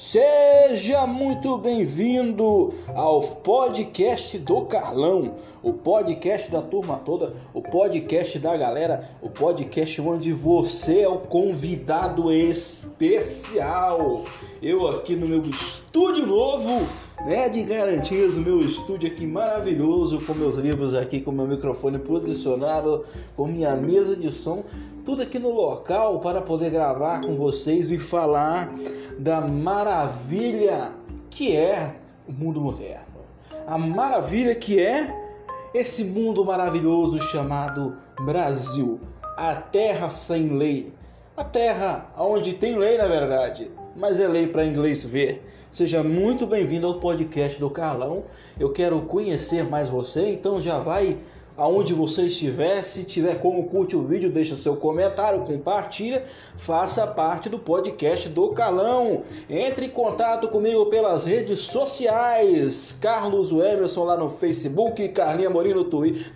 Seja muito bem-vindo ao podcast do Carlão, o podcast da turma toda, o podcast da galera, o podcast onde você é o convidado especial. Eu aqui no meu estúdio novo, né, de garantias, o meu estúdio aqui maravilhoso, com meus livros aqui, com meu microfone posicionado, com minha mesa de som, tudo aqui no local para poder gravar com vocês e falar da maravilha que é o mundo moderno. A maravilha que é esse mundo maravilhoso chamado Brasil. A terra sem lei. A terra onde tem lei, na verdade, mas é lei para inglês ver. Seja muito bem-vindo ao podcast do Carlão. Eu quero conhecer mais você, então já vai aonde você estiver. Se tiver como curte o vídeo, deixa seu comentário, compartilha, faça parte do podcast do Calão. Entre em contato comigo pelas redes sociais. Carlos Emerson lá no Facebook, Carlinha Morim no Twitter,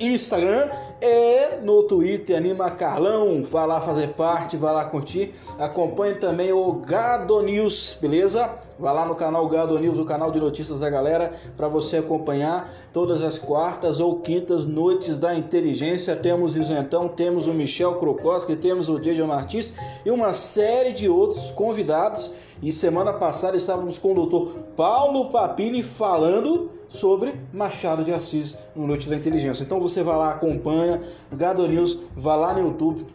Instagram e no Twitter Anima Carlão. Vá lá fazer parte, vá lá curtir. Acompanhe também o Gado News, beleza? Vá lá no canal Gado News, o canal de notícias da galera, para você acompanhar todas as quartas ou quintas noites da inteligência. Temos Isentão, temos o Michel Krokoski, temos o Deja Martins e uma série de outros convidados. E semana passada estávamos com o doutor Paulo Papini falando sobre Machado de Assis no Noite da Inteligência. Então você vai lá, acompanha, Gado News, vá lá no YouTube,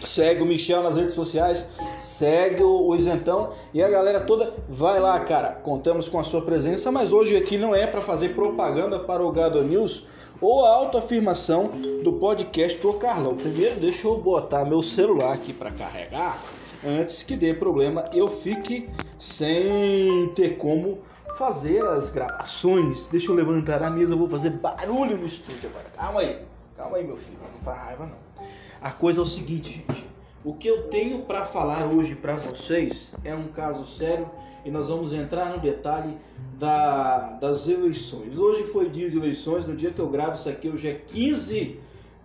segue o Michel nas redes sociais, segue o Isentão e a galera toda vai lá, cara. Contamos com a sua presença, mas hoje aqui não é para fazer propaganda para o Gado News ou a autoafirmação do podcast do Carlão. Primeiro, deixa eu botar meu celular aqui para carregar antes que dê problema eu fique sem ter como fazer as gravações. Deixa eu levantar a mesa, eu vou fazer barulho no estúdio agora. Calma aí, calma aí, meu filho, não faz raiva não. A coisa é o seguinte, gente. O que eu tenho para falar hoje para vocês é um caso sério e nós vamos entrar no detalhe da, das eleições. Hoje foi dia de eleições, no dia que eu gravo isso aqui, hoje é 15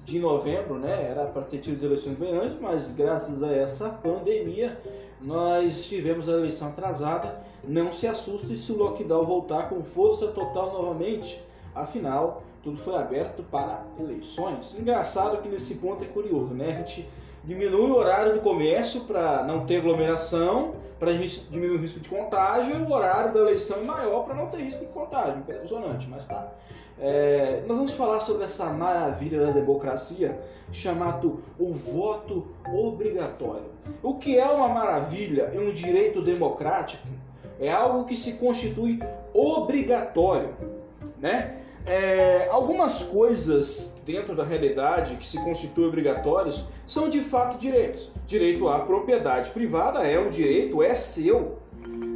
de novembro, né? Era para ter tido as eleições bem antes, mas graças a essa pandemia nós tivemos a eleição atrasada. Não se assuste se o lockdown voltar com força total novamente. Afinal, tudo foi aberto para eleições. Engraçado que nesse ponto é curioso, né? A gente diminui o horário do comércio para não ter aglomeração, para diminuir o risco de contágio, e o horário da eleição é maior para não ter risco de contágio. Impressionante, mas tá. É, nós vamos falar sobre essa maravilha da democracia chamado o voto obrigatório. O que é uma maravilha e um direito democrático é algo que se constitui obrigatório, né? É, algumas coisas dentro da realidade que se constituem obrigatórios são de fato direitos. Direito à propriedade privada é um direito, é seu.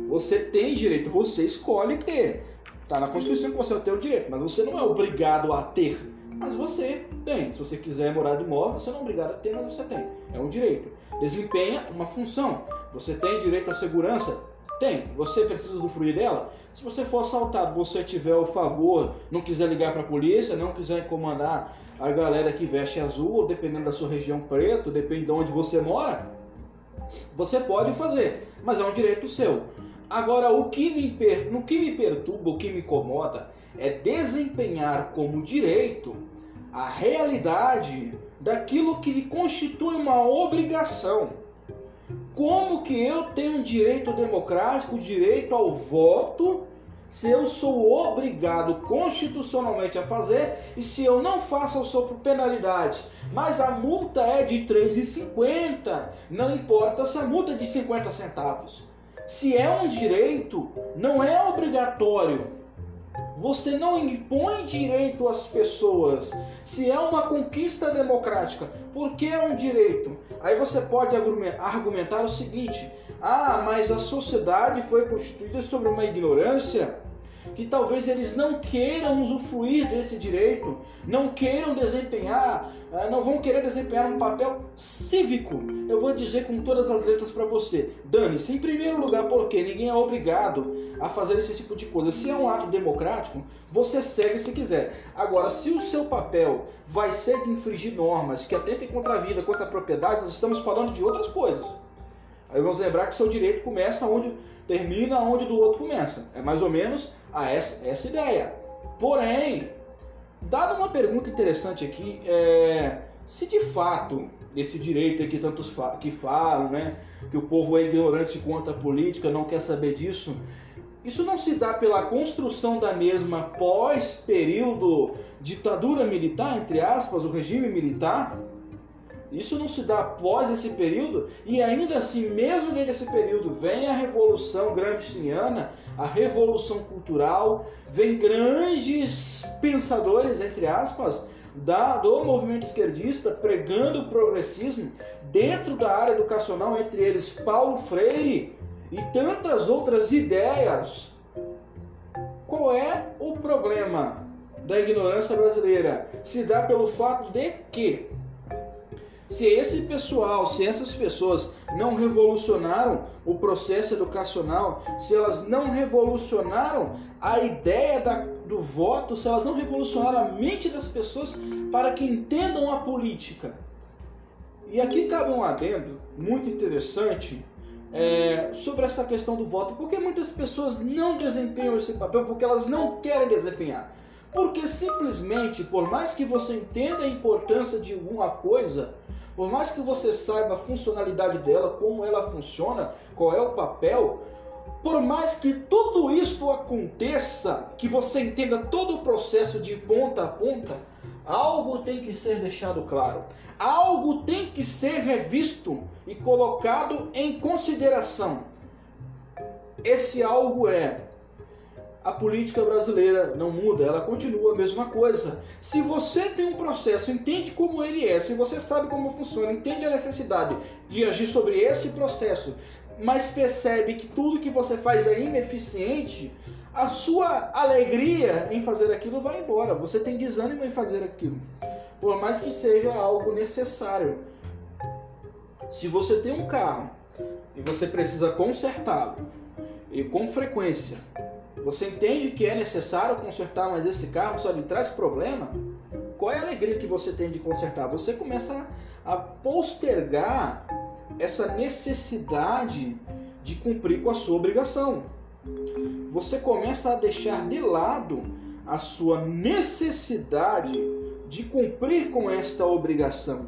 Você tem direito, você escolhe ter. Está na Constituição que você tem o direito, mas você não é obrigado a ter. Mas você tem. Se você quiser morar de imóvel, você não é obrigado a ter, mas você tem. É um direito. Desempenha uma função. Você tem direito à segurança? Tem. Você precisa usufruir dela? Se você for assaltado, você tiver o favor, não quiser ligar para a polícia, não quiser incomodar a galera que veste azul, dependendo da sua região preto, depende de onde você mora, você pode fazer, mas é um direito seu. Agora, o que me, per... no que me perturba, o que me incomoda, é desempenhar como direito a realidade daquilo que lhe constitui uma obrigação. Como que eu tenho direito democrático, direito ao voto, se eu sou obrigado constitucionalmente a fazer e se eu não faço eu sofro penalidades. Mas a multa é de R$ 3,50, não importa se a multa é de 50 centavos. Se é um direito, não é obrigatório. Você não impõe direito às pessoas. Se é uma conquista democrática, por que é um direito? Aí você pode argumentar o seguinte: ah, mas a sociedade foi constituída sobre uma ignorância que talvez eles não queiram usufruir desse direito, não queiram desempenhar, eh, não vão querer desempenhar um papel cívico. Eu vou dizer com todas as letras para você: dane-se, em primeiro lugar, porque ninguém é obrigado a fazer esse tipo de coisa. Se é um ato democrático, você segue se quiser. Agora, se o seu papel vai ser de infringir normas que atentem contra a vida, contra a propriedade, nós estamos falando de outras coisas. Aí vamos lembrar que seu direito começa onde termina, onde do outro começa. É mais ou menos a essa, essa ideia. Porém, dada uma pergunta interessante aqui, é, se de fato esse direito que tantos fa que falam, né, que o povo é ignorante quanto à política, não quer saber disso, isso não se dá pela construção da mesma pós período ditadura militar, entre aspas, o regime militar? Isso não se dá após esse período, e ainda assim, mesmo nesse período, vem a Revolução Gramsciana, a Revolução Cultural, vem grandes pensadores, entre aspas, da, do movimento esquerdista pregando o progressismo dentro da área educacional, entre eles Paulo Freire e tantas outras ideias. Qual é o problema da ignorância brasileira? Se dá pelo fato de que se esse pessoal, se essas pessoas não revolucionaram o processo educacional, se elas não revolucionaram a ideia da, do voto, se elas não revolucionaram a mente das pessoas para que entendam a política. E aqui cabe um adendo muito interessante é, sobre essa questão do voto, porque muitas pessoas não desempenham esse papel porque elas não querem desempenhar. Porque simplesmente, por mais que você entenda a importância de alguma coisa, por mais que você saiba a funcionalidade dela, como ela funciona, qual é o papel, por mais que tudo isso aconteça, que você entenda todo o processo de ponta a ponta, algo tem que ser deixado claro. Algo tem que ser revisto e colocado em consideração. Esse algo é a política brasileira não muda, ela continua a mesma coisa. Se você tem um processo, entende como ele é, se você sabe como funciona, entende a necessidade de agir sobre esse processo, mas percebe que tudo que você faz é ineficiente, a sua alegria em fazer aquilo vai embora. Você tem desânimo em fazer aquilo, por mais que seja algo necessário. Se você tem um carro e você precisa consertá-lo, e com frequência você entende que é necessário consertar, mas esse carro só lhe traz problema? Qual é a alegria que você tem de consertar? Você começa a postergar essa necessidade de cumprir com a sua obrigação. Você começa a deixar de lado a sua necessidade de cumprir com esta obrigação.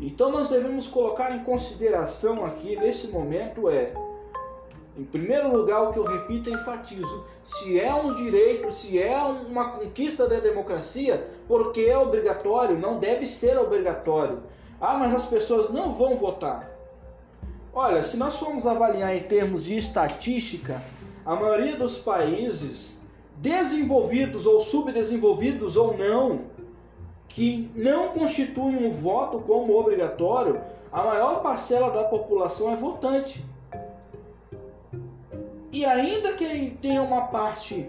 Então nós devemos colocar em consideração aqui nesse momento é em primeiro lugar, o que eu repito e enfatizo: se é um direito, se é uma conquista da democracia, porque é obrigatório, não deve ser obrigatório. Ah, mas as pessoas não vão votar. Olha, se nós formos avaliar em termos de estatística, a maioria dos países, desenvolvidos ou subdesenvolvidos ou não, que não constituem um voto como obrigatório, a maior parcela da população é votante. E ainda que tenha uma parte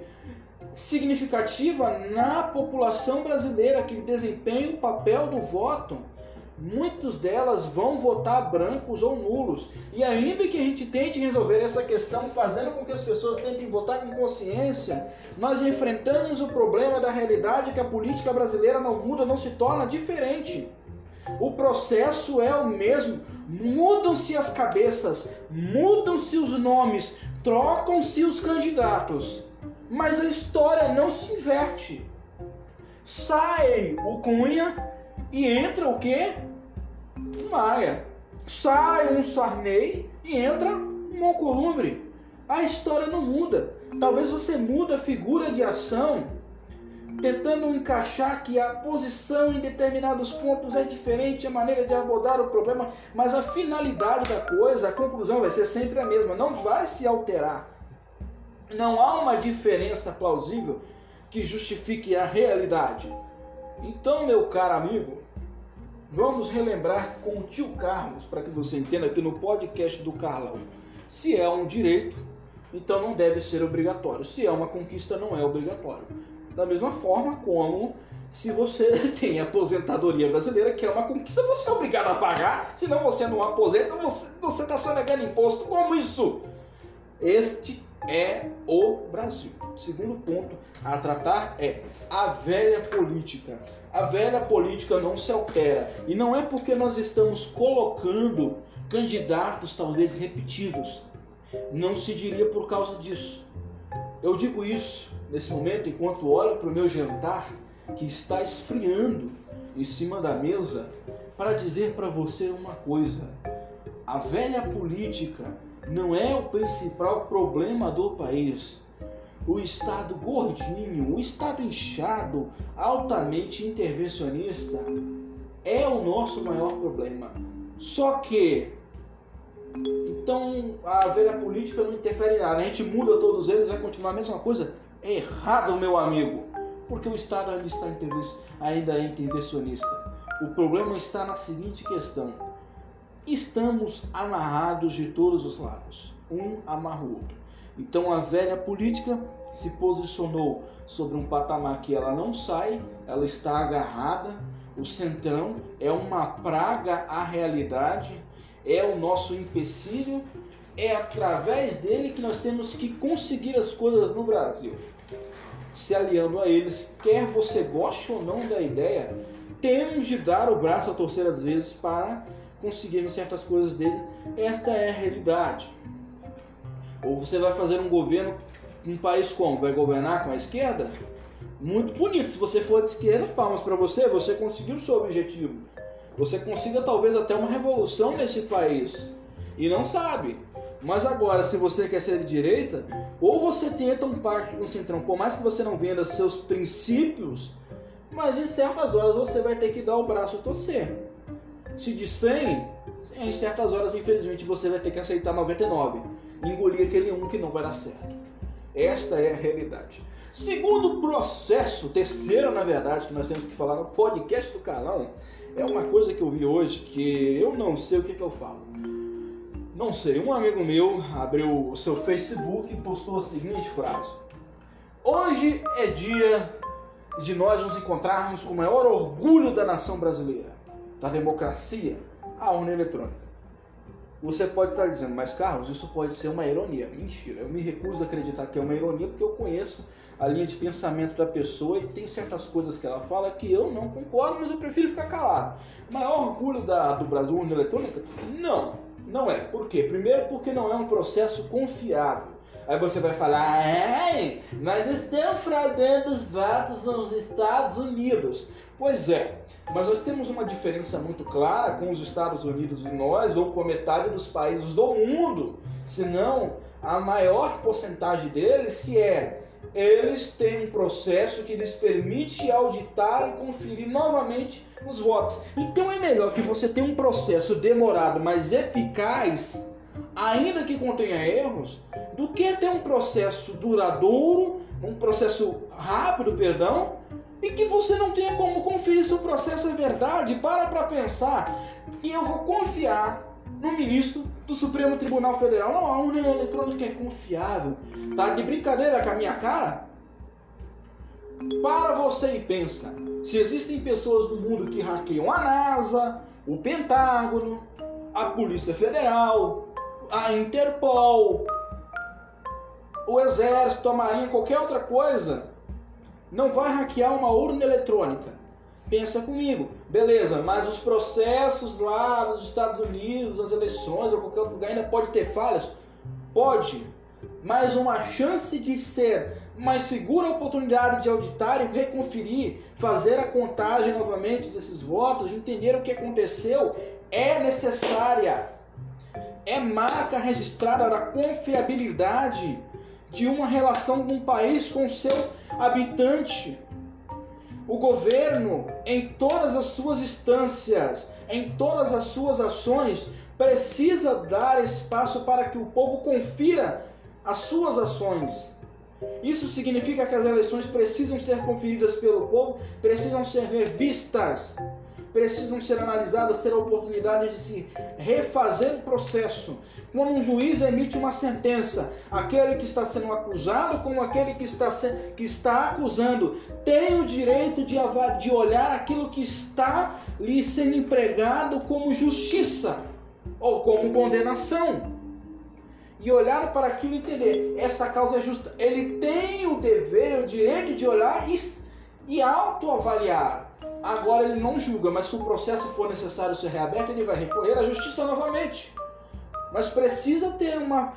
significativa na população brasileira que desempenha o papel do voto, muitas delas vão votar brancos ou nulos. E ainda que a gente tente resolver essa questão fazendo com que as pessoas tentem votar com consciência, nós enfrentamos o problema da realidade que a política brasileira não muda, não se torna diferente. O processo é o mesmo, mudam-se as cabeças, mudam-se os nomes, trocam-se os candidatos, mas a história não se inverte. Sai o Cunha e entra o quê? Maia. Sai um Sarney e entra um Alcolumbre. A história não muda. Talvez você muda a figura de ação tentando encaixar que a posição em determinados pontos é diferente, a maneira de abordar o problema, mas a finalidade da coisa, a conclusão vai ser sempre a mesma, não vai se alterar. Não há uma diferença plausível que justifique a realidade. Então, meu caro amigo, vamos relembrar com o tio Carlos, para que você entenda aqui no podcast do Carlão. Se é um direito, então não deve ser obrigatório. Se é uma conquista, não é obrigatório. Da mesma forma como se você tem aposentadoria brasileira, que é uma conquista, você é obrigado a pagar, senão você não aposenta, você está sonegando imposto. Como isso? Este é o Brasil. Segundo ponto a tratar é a velha política. A velha política não se altera. E não é porque nós estamos colocando candidatos talvez repetidos. Não se diria por causa disso. Eu digo isso nesse momento enquanto olho para o meu jantar que está esfriando em cima da mesa para dizer para você uma coisa. A velha política não é o principal problema do país. O Estado gordinho, o Estado inchado, altamente intervencionista, é o nosso maior problema. Só que, então, a velha política não interfere em nada. A gente muda todos eles, vai continuar a mesma coisa? Errado, meu amigo. Porque o Estado ainda, está ainda é intervencionista. O problema está na seguinte questão: estamos amarrados de todos os lados, um amarra o outro. Então a velha política se posicionou sobre um patamar que ela não sai, ela está agarrada. O centrão é uma praga à realidade, é o nosso empecilho, é através dele que nós temos que conseguir as coisas no Brasil. Se aliando a eles, quer você goste ou não da ideia, temos de dar o braço a torcer às vezes para conseguirmos certas coisas dele. Esta é a realidade. Ou você vai fazer um governo um país como? Vai governar com a esquerda? Muito bonito. Se você for de esquerda, palmas para você, você conseguiu o seu objetivo. Você consiga talvez até uma revolução nesse país. E não sabe. Mas agora, se você quer ser de direita, ou você tenta um pacto com o Centrão, por mais que você não venda seus princípios, mas em certas horas você vai ter que dar o braço a torcer. Se de 100, em certas horas, infelizmente, você vai ter que aceitar 99. Engolir aquele um que não vai dar certo. Esta é a realidade. Segundo processo, terceiro, na verdade, que nós temos que falar no podcast do Calão, é uma coisa que eu vi hoje que eu não sei o que, que eu falo. Não sei, um amigo meu abriu o seu Facebook e postou a seguinte frase: Hoje é dia de nós nos encontrarmos com o maior orgulho da nação brasileira, da democracia, a urna eletrônica. Você pode estar dizendo, mas Carlos, isso pode ser uma ironia. Mentira, eu me recuso a acreditar que é uma ironia porque eu conheço a linha de pensamento da pessoa e tem certas coisas que ela fala que eu não concordo, mas eu prefiro ficar calado. Maior orgulho da, do Brasil urna eletrônica? Não, não é. Por quê? Primeiro porque não é um processo confiável. Aí você vai falar, é, nós estamos fraudando os votos nos Estados Unidos. Pois é, mas nós temos uma diferença muito clara com os Estados Unidos e nós, ou com metade dos países do mundo, se não a maior porcentagem deles, que é eles têm um processo que lhes permite auditar e conferir novamente os votos. Então é melhor que você tenha um processo demorado, mas eficaz, ainda que contenha erros, do que ter um processo duradouro, um processo rápido, perdão, e que você não tenha como conferir se o processo é verdade. Para para pensar que eu vou confiar no ministro do Supremo Tribunal Federal. Não, a urna eletrônica é confiável. Tá de brincadeira com a minha cara? Para você e pensa. Se existem pessoas no mundo que hackeiam a NASA, o Pentágono, a Polícia Federal, a Interpol, o Exército, a Marinha, qualquer outra coisa, não vai hackear uma urna eletrônica. Pensa comigo, beleza, mas os processos lá nos Estados Unidos, nas eleições ou qualquer outro lugar ainda pode ter falhas? Pode, mas uma chance de ser mais segura a oportunidade de auditar e reconferir, fazer a contagem novamente desses votos, entender o que aconteceu, é necessária. É marca registrada da confiabilidade de uma relação de um país com seu habitante. O governo, em todas as suas instâncias, em todas as suas ações, precisa dar espaço para que o povo confira as suas ações. Isso significa que as eleições precisam ser conferidas pelo povo, precisam ser revistas precisam ser analisadas, ter a oportunidade de se refazer o processo. Quando um juiz emite uma sentença, aquele que está sendo acusado como aquele que está, se, que está acusando tem o direito de, de olhar aquilo que está lhe sendo empregado como justiça ou como condenação e olhar para aquilo e entender esta causa é justa. Ele tem o dever, o direito de olhar e, e autoavaliar. Agora ele não julga, mas se o processo for necessário ser reaberto, ele vai recorrer à justiça novamente. mas precisa ter uma,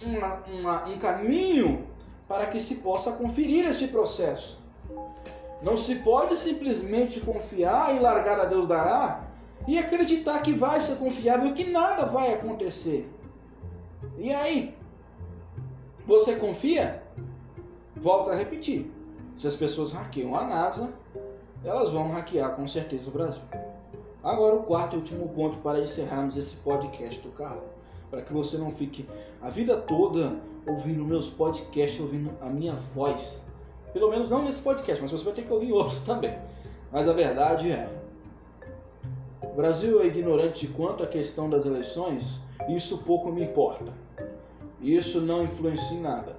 uma, uma, um caminho para que se possa conferir esse processo. Não se pode simplesmente confiar e largar a Deus dará e acreditar que vai ser confiável e que nada vai acontecer. E aí? Você confia? Volto a repetir. Se as pessoas hackeiam a NASA, elas vão hackear com certeza o Brasil. Agora o quarto e último ponto para encerrarmos esse podcast do Carlos, para que você não fique a vida toda ouvindo meus podcasts, ouvindo a minha voz. Pelo menos não nesse podcast, mas você vai ter que ouvir outros também. Mas a verdade é, o Brasil é ignorante quanto à questão das eleições, isso pouco me importa. Isso não influencia em nada,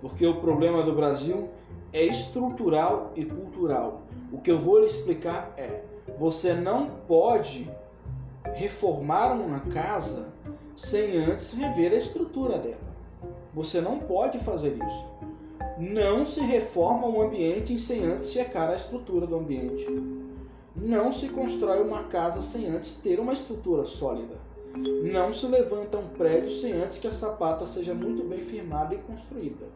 porque o problema do Brasil é estrutural e cultural. O que eu vou lhe explicar é: você não pode reformar uma casa sem antes rever a estrutura dela. Você não pode fazer isso. Não se reforma um ambiente sem antes checar a estrutura do ambiente. Não se constrói uma casa sem antes ter uma estrutura sólida. Não se levanta um prédio sem antes que a sapata seja muito bem firmada e construída.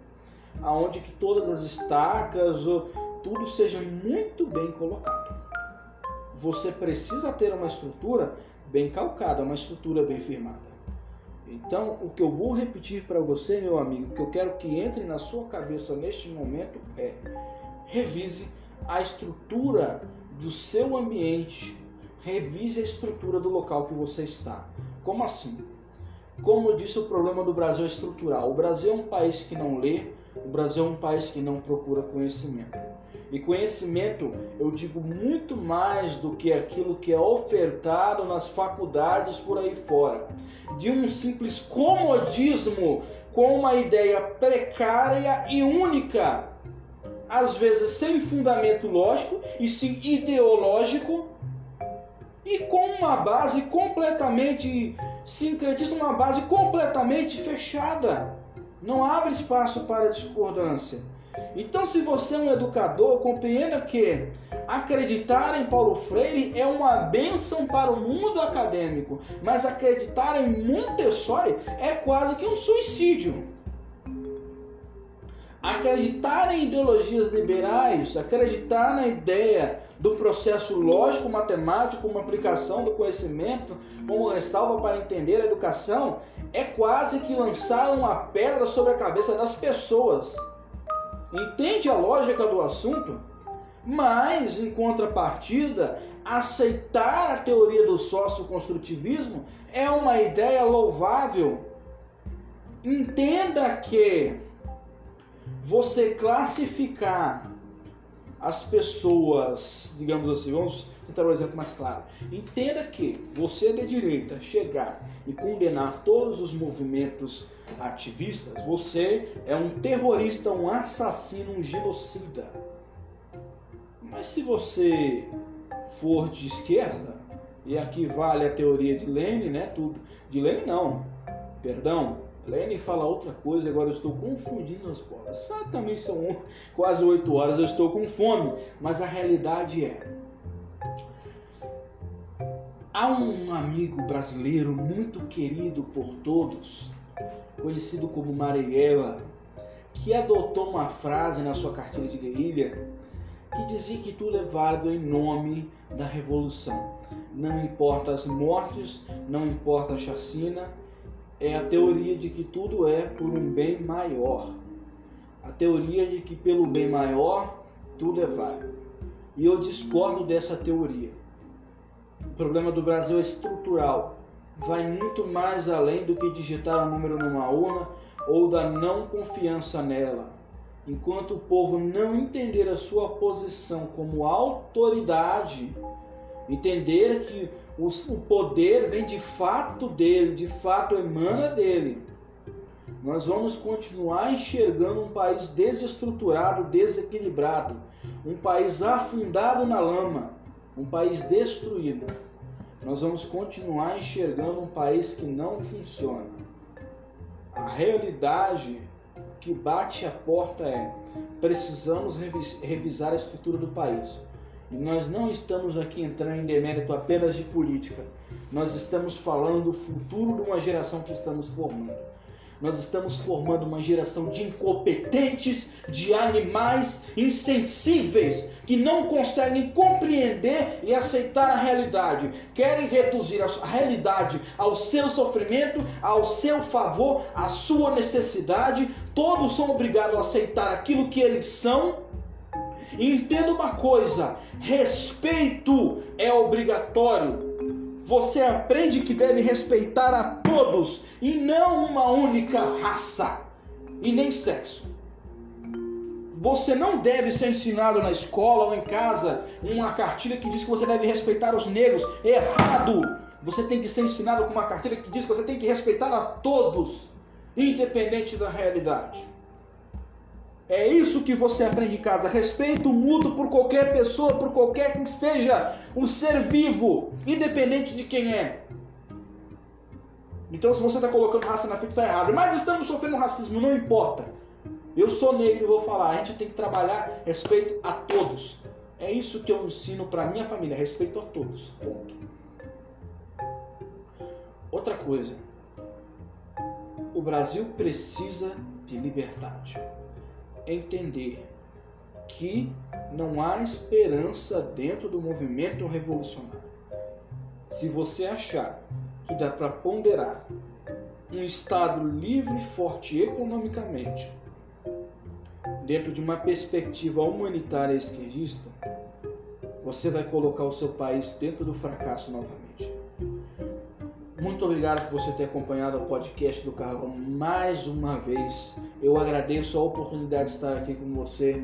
Aonde que todas as estacas, tudo seja muito bem colocado. Você precisa ter uma estrutura bem calcada, uma estrutura bem firmada. Então, o que eu vou repetir para você, meu amigo, que eu quero que entre na sua cabeça neste momento é: revise a estrutura do seu ambiente, revise a estrutura do local que você está. Como assim? Como eu disse, o problema do Brasil é estrutural. O Brasil é um país que não lê, o Brasil é um país que não procura conhecimento. E conhecimento, eu digo muito mais do que aquilo que é ofertado nas faculdades por aí fora. De um simples comodismo com uma ideia precária e única, às vezes sem fundamento lógico e sim ideológico, e com uma base completamente sincretista, uma base completamente fechada. Não abre espaço para discordância. Então, se você é um educador, compreenda que acreditar em Paulo Freire é uma bênção para o mundo acadêmico, mas acreditar em Montessori é quase que um suicídio. Acreditar em ideologias liberais, acreditar na ideia do processo lógico matemático uma aplicação do conhecimento como ressalva para entender a educação, é quase que lançar uma pedra sobre a cabeça das pessoas. Entende a lógica do assunto? Mas, em contrapartida, aceitar a teoria do socioconstrutivismo é uma ideia louvável. Entenda que você classificar as pessoas, digamos assim, vamos tentar um exemplo mais claro. Entenda que você de direita chegar e condenar todos os movimentos ativistas, você é um terrorista, um assassino, um genocida. Mas se você for de esquerda, e aqui vale a teoria de Lenin, né? Tudo. De Lenin não, perdão, Lene fala outra coisa, agora eu estou confundindo as bolas. Exatamente são quase 8 horas, eu estou com fome, mas a realidade é. Há um amigo brasileiro muito querido por todos, conhecido como Marighella, que adotou uma frase na sua cartilha de guerrilha que dizia que tudo é válido em nome da revolução. Não importa as mortes, não importa a chacina, é a teoria de que tudo é por um bem maior. A teoria de que pelo bem maior tudo é válido. E eu discordo dessa teoria. O problema do Brasil é estrutural. Vai muito mais além do que digitar um número numa urna ou da não confiança nela. Enquanto o povo não entender a sua posição como autoridade, entender que o poder vem de fato dele, de fato emana dele. Nós vamos continuar enxergando um país desestruturado, desequilibrado, um país afundado na lama, um país destruído. Nós vamos continuar enxergando um país que não funciona. A realidade que bate a porta é: precisamos revisar a estrutura do país. Nós não estamos aqui entrando em demérito apenas de política. Nós estamos falando do futuro de uma geração que estamos formando. Nós estamos formando uma geração de incompetentes, de animais insensíveis, que não conseguem compreender e aceitar a realidade. Querem reduzir a realidade ao seu sofrimento, ao seu favor, à sua necessidade. Todos são obrigados a aceitar aquilo que eles são. E entenda uma coisa: respeito é obrigatório você aprende que deve respeitar a todos e não uma única raça e nem sexo. Você não deve ser ensinado na escola ou em casa uma cartilha que diz que você deve respeitar os negros. Errado! Você tem que ser ensinado com uma cartilha que diz que você tem que respeitar a todos, independente da realidade. É isso que você aprende em casa. Respeito mútuo por qualquer pessoa, por qualquer que seja um ser vivo, independente de quem é. Então, se você está colocando raça na frente, está errado. Mas estamos sofrendo racismo, não importa. Eu sou negro e vou falar. A gente tem que trabalhar respeito a todos. É isso que eu ensino para minha família: respeito a todos. Ponto. Outra coisa. O Brasil precisa de liberdade entender que não há esperança dentro do movimento revolucionário. Se você achar que dá para ponderar um Estado livre e forte economicamente dentro de uma perspectiva humanitária esquerdista, você vai colocar o seu país dentro do fracasso novamente. Muito obrigado por você ter acompanhado o podcast do Carlão mais uma vez. Eu agradeço a oportunidade de estar aqui com você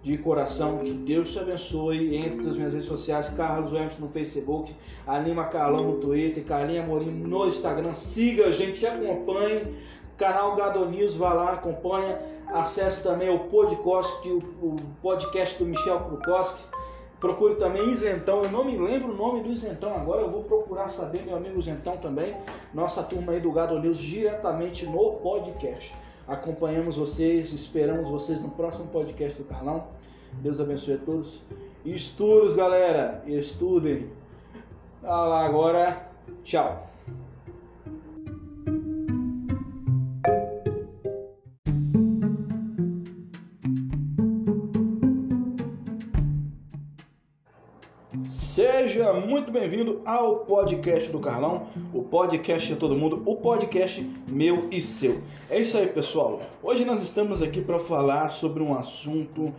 de coração. Que Deus te abençoe. Entre as minhas redes sociais, Carlos Hermes no Facebook, Anima Carlão no Twitter, Carlinha Amorim no Instagram. Siga a gente, acompanhe. Canal Gado News, vá lá, acompanha. Acesse também o podcast, o podcast do Michel Krukoski Procure também Isentão. Eu não me lembro o nome do Isentão agora. Eu vou procurar saber, meu amigo Isentão também. Nossa turma aí do Gado News diretamente no podcast. Acompanhamos vocês, esperamos vocês no próximo podcast do Carlão. Deus abençoe a todos. Estudos, galera. Estudem. Olha lá agora. Tchau. Bem-vindo ao podcast do Carlão, o podcast de todo mundo, o podcast meu e seu. É isso aí, pessoal. Hoje nós estamos aqui para falar sobre um assunto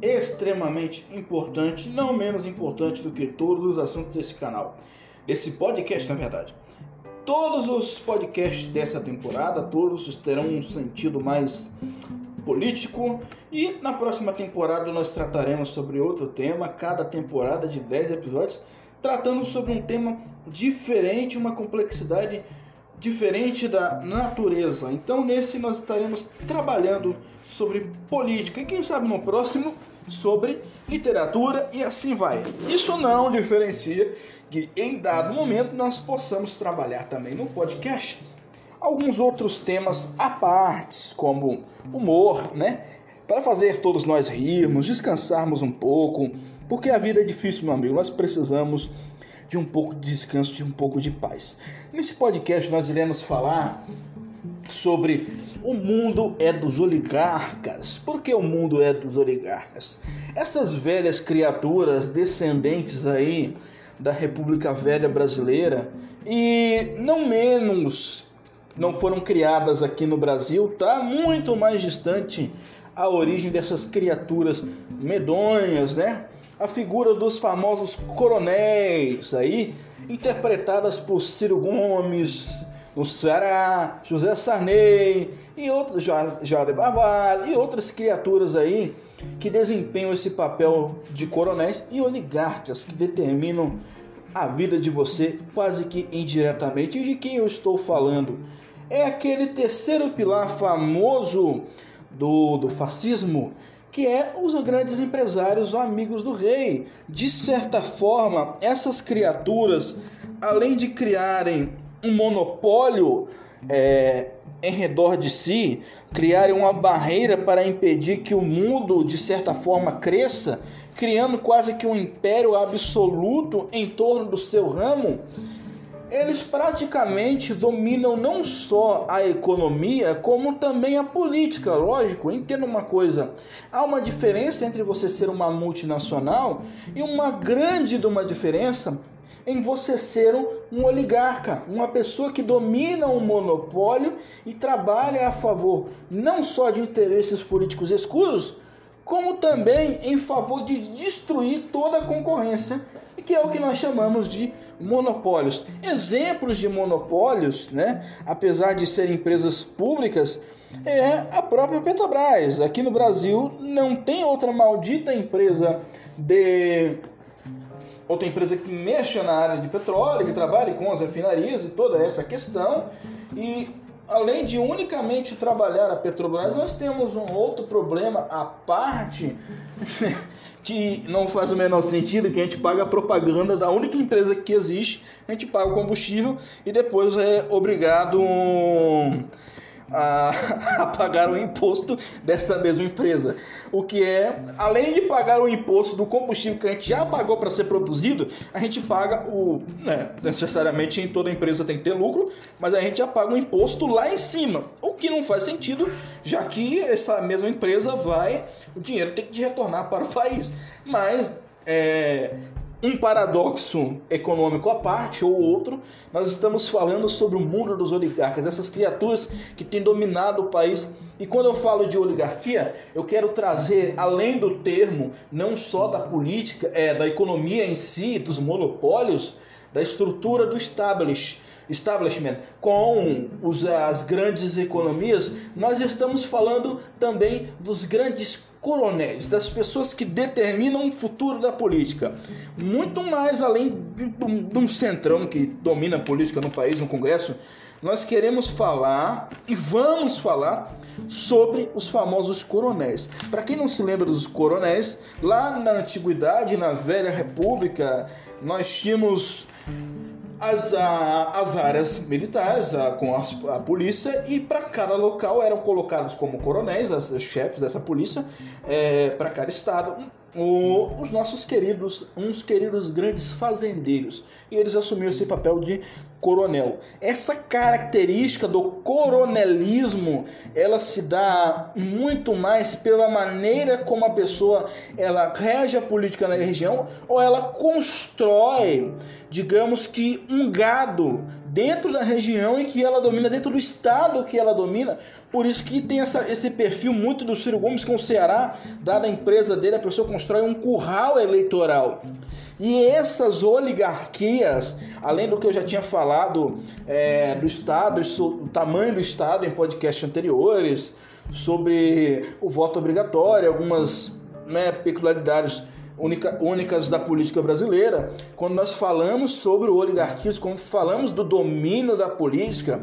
extremamente importante, não menos importante do que todos os assuntos desse canal, desse podcast, na verdade. Todos os podcasts dessa temporada, todos terão um sentido mais político. E na próxima temporada nós trataremos sobre outro tema, cada temporada de 10 episódios, tratando sobre um tema diferente, uma complexidade diferente da natureza. Então nesse nós estaremos trabalhando sobre política e quem sabe no próximo sobre literatura e assim vai. Isso não diferencia que em dado momento nós possamos trabalhar também no podcast alguns outros temas à parte, como humor, né? Para fazer todos nós rirmos, descansarmos um pouco, porque a vida é difícil, meu amigo. Nós precisamos de um pouco de descanso, de um pouco de paz. Nesse podcast nós iremos falar sobre o mundo é dos oligarcas. Por que o mundo é dos oligarcas? Essas velhas criaturas descendentes aí da República Velha Brasileira e não menos não foram criadas aqui no Brasil, tá muito mais distante a origem dessas criaturas medonhas, né? A figura dos famosos coronéis aí, interpretadas por Ciro Gomes, no Ceará, José Sarney e outros, Jorge Barbalho e outras criaturas aí que desempenham esse papel de coronéis e oligarcas que determinam a vida de você quase que indiretamente. E de quem eu estou falando? É aquele terceiro pilar famoso do, do fascismo, que é os grandes empresários, amigos do rei. De certa forma, essas criaturas, além de criarem um monopólio é, em redor de si, criarem uma barreira para impedir que o mundo, de certa forma, cresça, criando quase que um império absoluto em torno do seu ramo, eles praticamente dominam não só a economia, como também a política. Lógico, entenda uma coisa: há uma diferença entre você ser uma multinacional e uma grande de uma diferença em você ser um oligarca, uma pessoa que domina um monopólio e trabalha a favor não só de interesses políticos escuros, como também em favor de destruir toda a concorrência, que é o que nós chamamos de monopólios. Exemplos de monopólios, né, apesar de serem empresas públicas, é a própria Petrobras. Aqui no Brasil não tem outra maldita empresa de outra empresa que mexa na área de petróleo, que trabalhe com as refinarias e toda essa questão. E além de unicamente trabalhar a Petrobras, nós temos um outro problema à parte que não faz o menor sentido, que a gente paga a propaganda da única empresa que existe, a gente paga o combustível e depois é obrigado a, a, pagar o imposto desta mesma empresa. O que é, além de pagar o imposto do combustível que a gente já pagou para ser produzido, a gente paga o. Né, necessariamente em toda empresa tem que ter lucro, mas a gente já paga o imposto lá em cima. O que não faz sentido, já que essa mesma empresa vai. O dinheiro tem que retornar para o país. Mas é, um paradoxo econômico à parte ou outro, nós estamos falando sobre o mundo dos oligarcas, essas criaturas que têm dominado o país. E quando eu falo de oligarquia, eu quero trazer, além do termo, não só da política, é da economia em si, dos monopólios, da estrutura do establishment com os, as grandes economias, nós estamos falando também dos grandes coronéis, das pessoas que determinam o futuro da política. Muito mais além de um centrão que domina a política no país, no Congresso, nós queremos falar e vamos falar sobre os famosos coronéis. Para quem não se lembra dos coronéis, lá na antiguidade, na velha república, nós tínhamos as, a, as áreas militares a, com a, a polícia e para cada local eram colocados como coronéis, os chefes dessa polícia, é, para cada estado, o, os nossos queridos, uns queridos grandes fazendeiros. E eles assumiram esse papel de coronel. Essa característica do coronelismo, ela se dá muito mais pela maneira como a pessoa ela rege a política na região ou ela constrói, digamos que um gado dentro da região em que ela domina, dentro do estado que ela domina. Por isso que tem essa, esse perfil muito do Ciro Gomes com o Ceará, dada a empresa dele, a pessoa constrói um curral eleitoral. E essas oligarquias, além do que eu já tinha falado é, do Estado, o tamanho do Estado em podcasts anteriores, sobre o voto obrigatório, algumas né, peculiaridades única, únicas da política brasileira, quando nós falamos sobre o oligarquismo, quando falamos do domínio da política,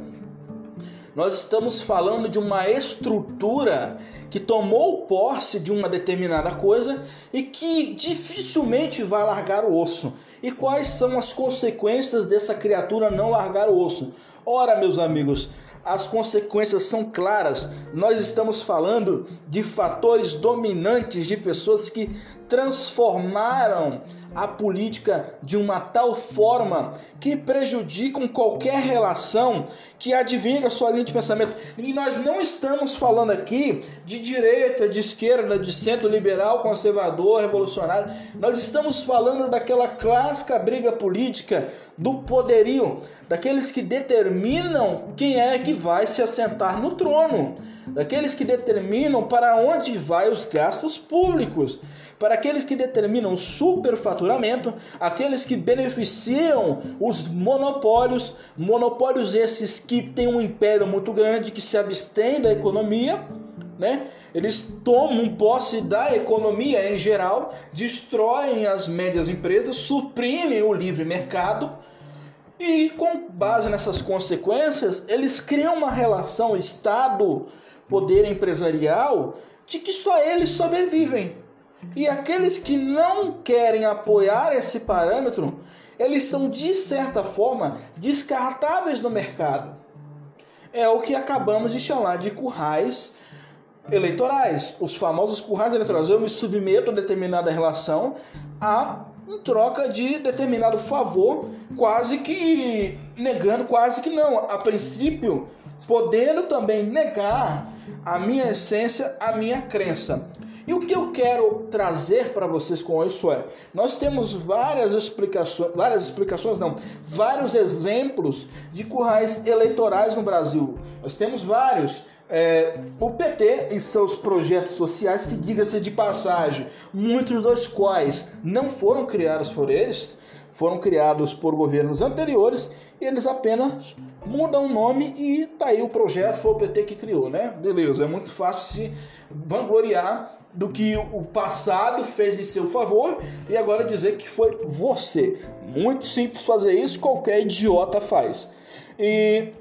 nós estamos falando de uma estrutura que tomou posse de uma determinada coisa e que dificilmente vai largar o osso. E quais são as consequências dessa criatura não largar o osso? Ora, meus amigos, as consequências são claras. Nós estamos falando de fatores dominantes de pessoas que transformaram a política de uma tal forma que prejudicam qualquer relação que advenha da sua linha de pensamento. E nós não estamos falando aqui de direita, de esquerda, de centro liberal, conservador, revolucionário. Nós estamos falando daquela clássica briga política do poderio, daqueles que determinam quem é que vai se assentar no trono, daqueles que determinam para onde vai os gastos públicos para aqueles que determinam o superfaturamento, aqueles que beneficiam os monopólios, monopólios esses que têm um império muito grande, que se abstém da economia, né? Eles tomam posse da economia em geral, destroem as médias empresas, suprimem o livre mercado e, com base nessas consequências, eles criam uma relação Estado-poder empresarial de que só eles sobrevivem. E aqueles que não querem apoiar esse parâmetro, eles são de certa forma descartáveis no mercado. é o que acabamos de chamar de currais eleitorais, os famosos currais eleitorais. Eu me submeto a determinada relação a em troca de determinado favor, quase que negando, quase que não, a princípio, podendo também negar a minha essência, a minha crença. E o que eu quero trazer para vocês com isso é: nós temos várias explicações, várias explicações não, vários exemplos de currais eleitorais no Brasil. Nós temos vários. É, o PT e seus projetos sociais, que diga-se de passagem, muitos dos quais não foram criados por eles, foram criados por governos anteriores e eles apenas mudam o nome e tá aí o projeto foi o PT que criou, né? Beleza, é muito fácil se vangloriar do que o passado fez em seu favor e agora dizer que foi você. Muito simples fazer isso, qualquer idiota faz. E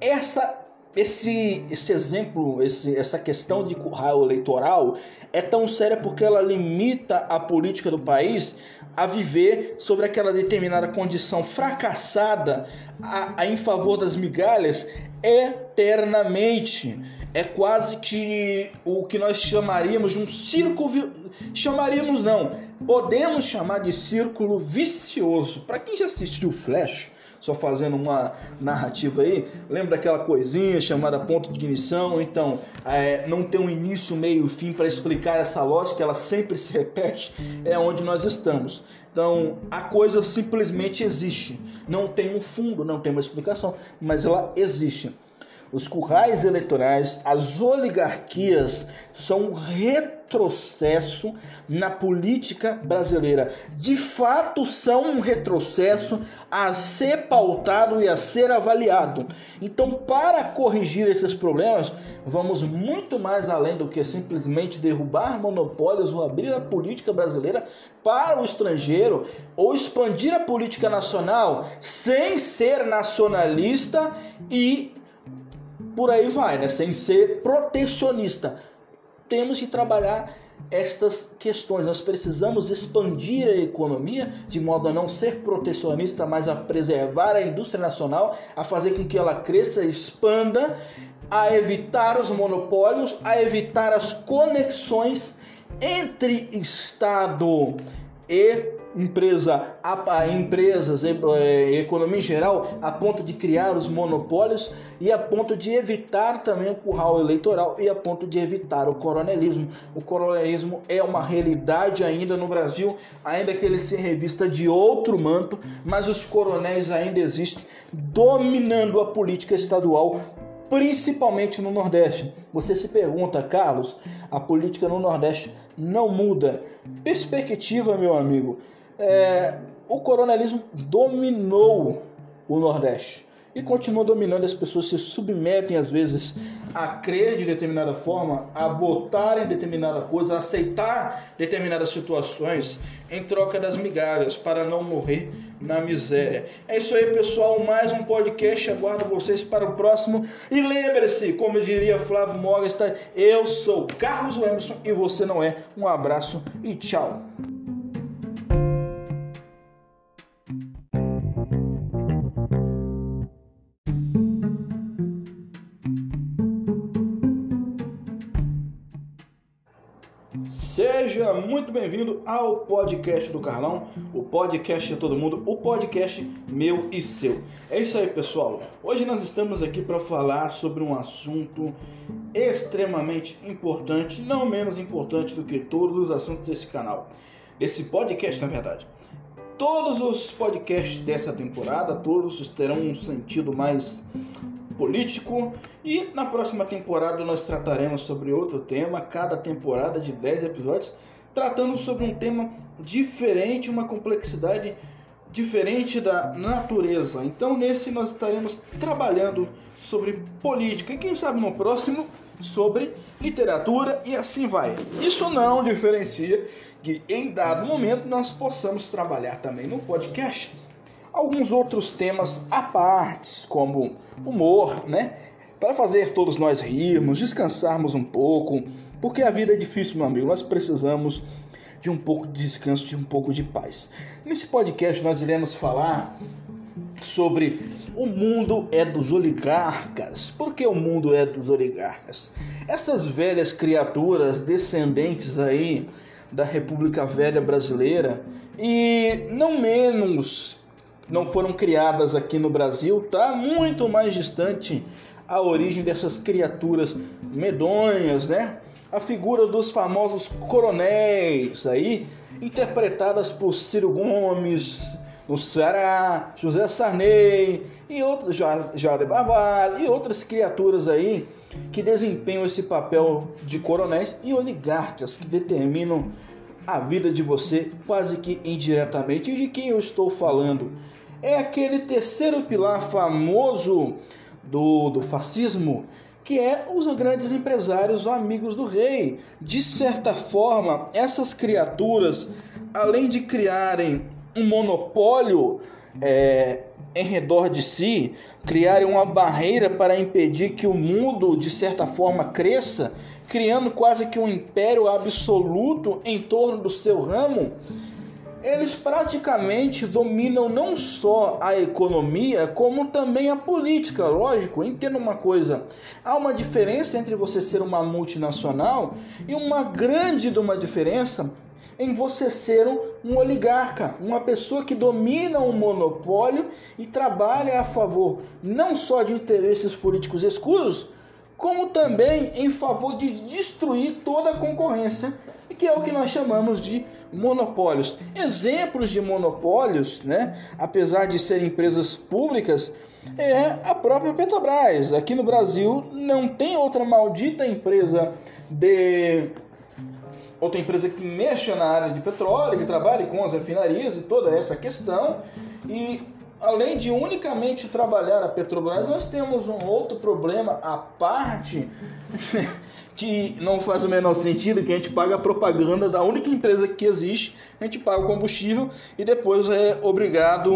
essa esse, esse exemplo, esse, essa questão de curral eleitoral é tão séria porque ela limita a política do país a viver sobre aquela determinada condição fracassada a, a em favor das migalhas eternamente. É quase que o que nós chamaríamos de um círculo. Chamaríamos não, podemos chamar de círculo vicioso. Para quem já assistiu Flash, só fazendo uma narrativa aí. Lembra daquela coisinha chamada ponto de ignição? Então, é, não tem um início, meio e fim para explicar essa lógica, ela sempre se repete, é onde nós estamos. Então, a coisa simplesmente existe. Não tem um fundo, não tem uma explicação, mas ela existe. Os currais eleitorais, as oligarquias são um retrocesso na política brasileira. De fato, são um retrocesso a ser pautado e a ser avaliado. Então, para corrigir esses problemas, vamos muito mais além do que simplesmente derrubar monopólios ou abrir a política brasileira para o estrangeiro ou expandir a política nacional sem ser nacionalista e por aí vai, né? Sem ser protecionista. Temos que trabalhar estas questões. Nós precisamos expandir a economia de modo a não ser protecionista, mas a preservar a indústria nacional, a fazer com que ela cresça, expanda, a evitar os monopólios, a evitar as conexões entre Estado e empresa, a, a empresas, é, economia em geral, a ponto de criar os monopólios e a ponto de evitar também o curral eleitoral e a ponto de evitar o coronelismo. O coronelismo é uma realidade ainda no Brasil, ainda que ele se revista de outro manto, mas os coronéis ainda existem dominando a política estadual principalmente no Nordeste. Você se pergunta, Carlos, a política no Nordeste não muda. Perspectiva, meu amigo é, o coronelismo dominou o Nordeste e continua dominando. As pessoas se submetem, às vezes, a crer de determinada forma, a votar em determinada coisa, a aceitar determinadas situações em troca das migalhas para não morrer na miséria. É isso aí, pessoal. Mais um podcast. Aguardo vocês para o próximo. E lembre-se, como diria Flávio Morgenstern, eu sou Carlos Emerson e você não é. Um abraço e tchau. Muito bem-vindo ao podcast do Carlão, o podcast de todo mundo, o podcast meu e seu. É isso aí, pessoal. Hoje nós estamos aqui para falar sobre um assunto extremamente importante, não menos importante do que todos os assuntos desse canal, desse podcast, na verdade. Todos os podcasts dessa temporada, todos terão um sentido mais político. E na próxima temporada nós trataremos sobre outro tema, cada temporada de 10 episódios, tratando sobre um tema diferente, uma complexidade diferente da natureza. Então nesse nós estaremos trabalhando sobre política e quem sabe no próximo sobre literatura e assim vai. Isso não diferencia que em dado momento nós possamos trabalhar também no podcast alguns outros temas à parte, como humor, né? Para fazer todos nós rirmos, descansarmos um pouco, porque a vida é difícil, meu amigo. Nós precisamos de um pouco de descanso, de um pouco de paz. Nesse podcast nós iremos falar sobre o mundo é dos oligarcas. Por que o mundo é dos oligarcas? Essas velhas criaturas descendentes aí da República Velha Brasileira e não menos não foram criadas aqui no Brasil, tá muito mais distante a origem dessas criaturas medonhas, né? A figura dos famosos coronéis aí, interpretadas por Ciro Gomes, no Ceará, José Sarney e outros, Jorge Barbalho e outras criaturas aí que desempenham esse papel de coronéis e oligarcas que determinam a vida de você quase que indiretamente. E de quem eu estou falando? É aquele terceiro pilar famoso do, do fascismo, que é os grandes empresários, os amigos do rei. De certa forma, essas criaturas, além de criarem um monopólio é, em redor de si, criarem uma barreira para impedir que o mundo, de certa forma, cresça, criando quase que um império absoluto em torno do seu ramo, eles praticamente dominam não só a economia, como também a política. Lógico, entenda uma coisa: há uma diferença entre você ser uma multinacional e uma grande de uma diferença em você ser um oligarca, uma pessoa que domina um monopólio e trabalha a favor não só de interesses políticos escuros, como também em favor de destruir toda a concorrência, que é o que nós chamamos de monopólios. Exemplos de monopólios, né, apesar de serem empresas públicas, é a própria Petrobras. Aqui no Brasil não tem outra maldita empresa de outra empresa que mexa na área de petróleo, que trabalhe com as refinarias e toda essa questão. E além de unicamente trabalhar a Petrobras, nós temos um outro problema à parte que não faz o menor sentido, que a gente paga a propaganda da única empresa que existe, a gente paga o combustível e depois é obrigado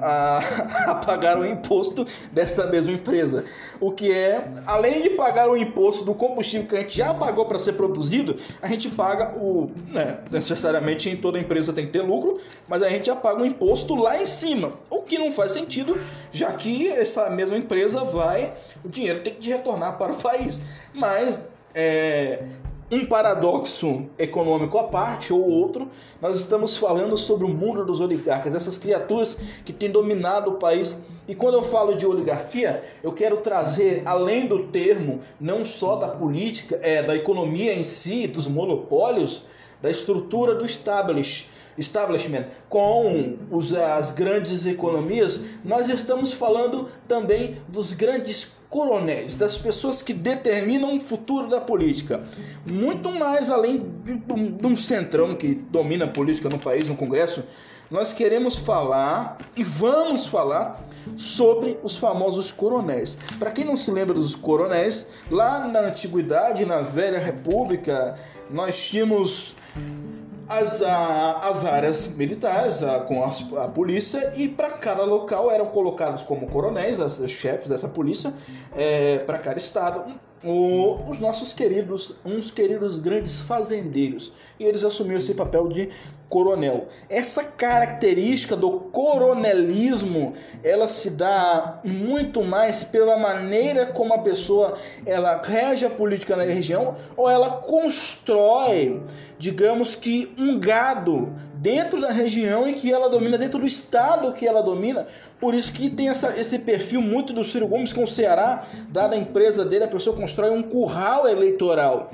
a, a, pagar o imposto dessa mesma empresa. O que é, além de pagar o imposto do combustível que a gente já pagou para ser produzido, a gente paga o. Né, necessariamente em toda empresa tem que ter lucro, mas a gente já paga o imposto lá em cima. O que não faz sentido, já que essa mesma empresa vai. O dinheiro tem que retornar para o país. Mas é, um paradoxo econômico à parte ou outro, nós estamos falando sobre o mundo dos oligarcas, essas criaturas que têm dominado o país. E quando eu falo de oligarquia, eu quero trazer, além do termo, não só da política, é da economia em si, dos monopólios, da estrutura do establishment, com os, as grandes economias, nós estamos falando também dos grandes coronéis, das pessoas que determinam o futuro da política. Muito mais além de, de um centrão que domina a política no país, no Congresso, nós queremos falar e vamos falar sobre os famosos coronéis. Para quem não se lembra dos coronéis, lá na antiguidade, na velha república, nós tínhamos as, a, as áreas militares a, com a, a polícia e para cada local eram colocados como coronéis, as, as chefes dessa polícia, é, para cada estado o, os nossos queridos, uns queridos grandes fazendeiros, e eles assumiram esse papel de coronel. Essa característica do coronelismo, ela se dá muito mais pela maneira como a pessoa ela rege a política na região ou ela constrói, digamos que um gado dentro da região em que ela domina, dentro do estado que ela domina. Por isso que tem essa, esse perfil muito do Ciro Gomes com o Ceará, dada a empresa dele, a pessoa constrói um curral eleitoral.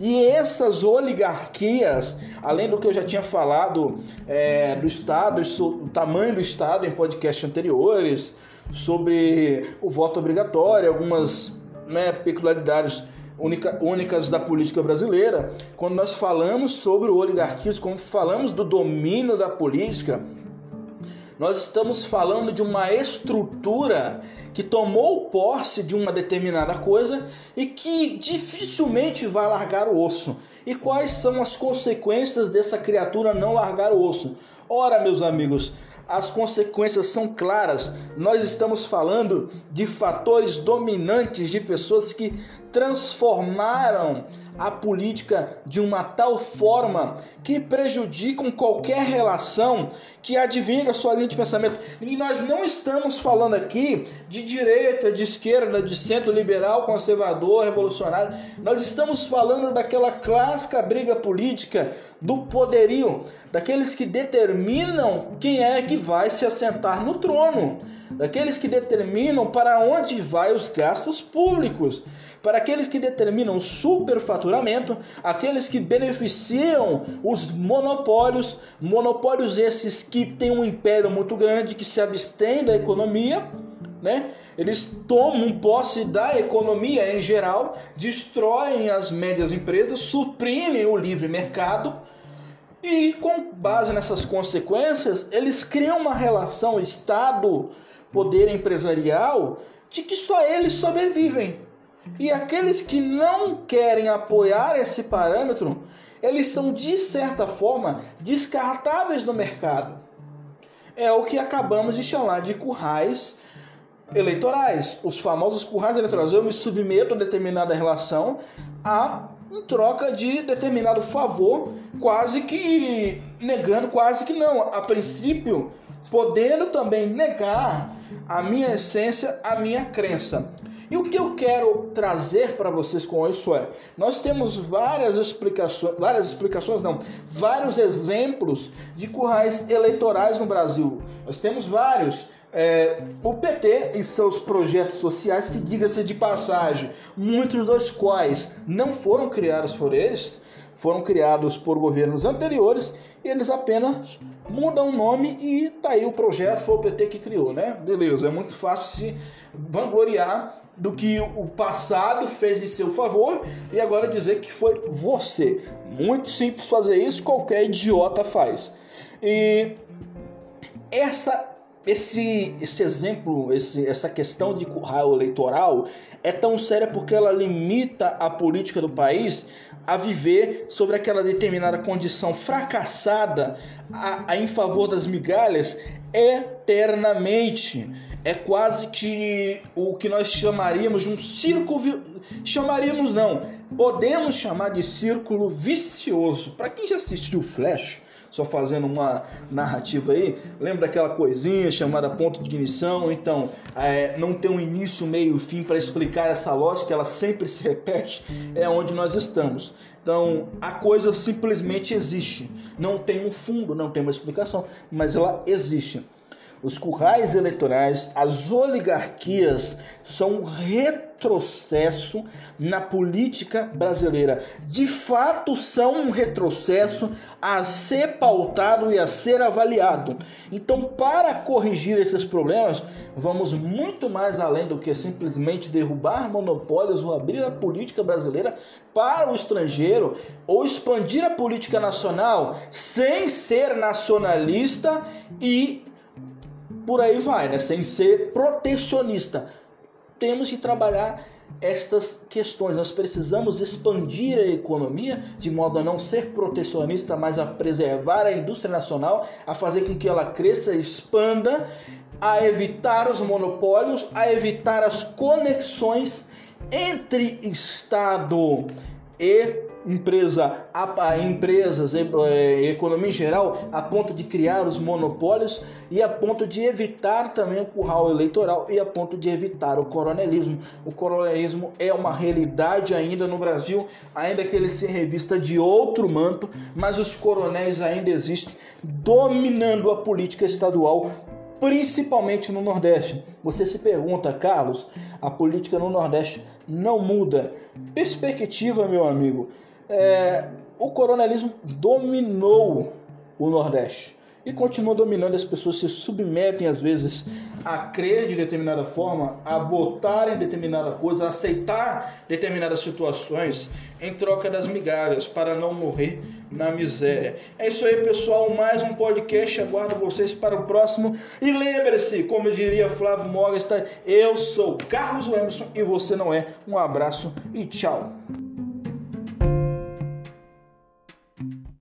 E essas oligarquias, além do que eu já tinha falado é, do Estado, o tamanho do Estado em podcasts anteriores, sobre o voto obrigatório, algumas né, peculiaridades única, únicas da política brasileira, quando nós falamos sobre o oligarquismo, quando falamos do domínio da política, nós estamos falando de uma estrutura que tomou posse de uma determinada coisa e que dificilmente vai largar o osso. E quais são as consequências dessa criatura não largar o osso? Ora, meus amigos, as consequências são claras. Nós estamos falando de fatores dominantes de pessoas que transformaram a política de uma tal forma que prejudicam qualquer relação que advinha da sua linha de pensamento. E nós não estamos falando aqui de direita, de esquerda, de centro liberal, conservador, revolucionário. Nós estamos falando daquela clássica briga política do poderio, daqueles que determinam quem é que vai se assentar no trono, daqueles que determinam para onde vai os gastos públicos para aqueles que determinam o superfaturamento, aqueles que beneficiam os monopólios, monopólios esses que têm um império muito grande, que se abstém da economia, né? Eles tomam posse da economia em geral, destroem as médias empresas, suprimem o livre mercado e, com base nessas consequências, eles criam uma relação Estado-poder empresarial de que só eles sobrevivem. E aqueles que não querem apoiar esse parâmetro, eles são de certa forma descartáveis no mercado. É o que acabamos de chamar de currais eleitorais, os famosos currais eleitorais. Eu me submeto a determinada relação a em troca de determinado favor, quase que negando, quase que não, a princípio, podendo também negar a minha essência, a minha crença. E o que eu quero trazer para vocês com isso é: nós temos várias explicações, várias explicações não, vários exemplos de currais eleitorais no Brasil. Nós temos vários. É, o PT e seus projetos sociais, que diga-se de passagem, muitos dos quais não foram criados por eles, foram criados por governos anteriores e eles apenas mudam o nome e tá aí o projeto, foi o PT que criou, né? Beleza, é muito fácil se vangloriar do que o passado fez em seu favor e agora dizer que foi você. Muito simples fazer isso, qualquer idiota faz. E essa esse, esse exemplo, esse, essa questão de curral eleitoral é tão séria porque ela limita a política do país a viver sobre aquela determinada condição fracassada a, a em favor das migalhas eternamente. É quase que o que nós chamaríamos de um círculo. Chamaríamos não, podemos chamar de círculo vicioso. Para quem já assistiu Flash, só fazendo uma narrativa aí, lembra daquela coisinha chamada ponto de ignição? Então, é, não tem um início, meio e fim para explicar essa lógica, ela sempre se repete, é onde nós estamos. Então, a coisa simplesmente existe. Não tem um fundo, não tem uma explicação, mas ela existe. Os currais eleitorais, as oligarquias são um retrocesso na política brasileira. De fato, são um retrocesso a ser pautado e a ser avaliado. Então, para corrigir esses problemas, vamos muito mais além do que simplesmente derrubar monopólios ou abrir a política brasileira para o estrangeiro ou expandir a política nacional sem ser nacionalista e por aí vai, né? Sem ser protecionista. Temos que trabalhar estas questões. Nós precisamos expandir a economia de modo a não ser protecionista, mas a preservar a indústria nacional, a fazer com que ela cresça, expanda, a evitar os monopólios, a evitar as conexões entre Estado e empresa, a, empresas, é, economia em geral, a ponto de criar os monopólios e a ponto de evitar também o curral eleitoral e a ponto de evitar o coronelismo. O coronelismo é uma realidade ainda no Brasil, ainda que ele se revista de outro manto, mas os coronéis ainda existem dominando a política estadual principalmente no Nordeste. Você se pergunta, Carlos, a política no Nordeste não muda. Perspectiva, meu amigo é, o coronelismo dominou o Nordeste e continua dominando. As pessoas se submetem, às vezes, a crer de determinada forma, a votar em determinada coisa, a aceitar determinadas situações em troca das migalhas para não morrer na miséria. É isso aí, pessoal. Mais um podcast. Aguardo vocês para o próximo. E lembre-se, como diria Flávio Morgenstern, eu sou Carlos Emerson e você não é. Um abraço e tchau.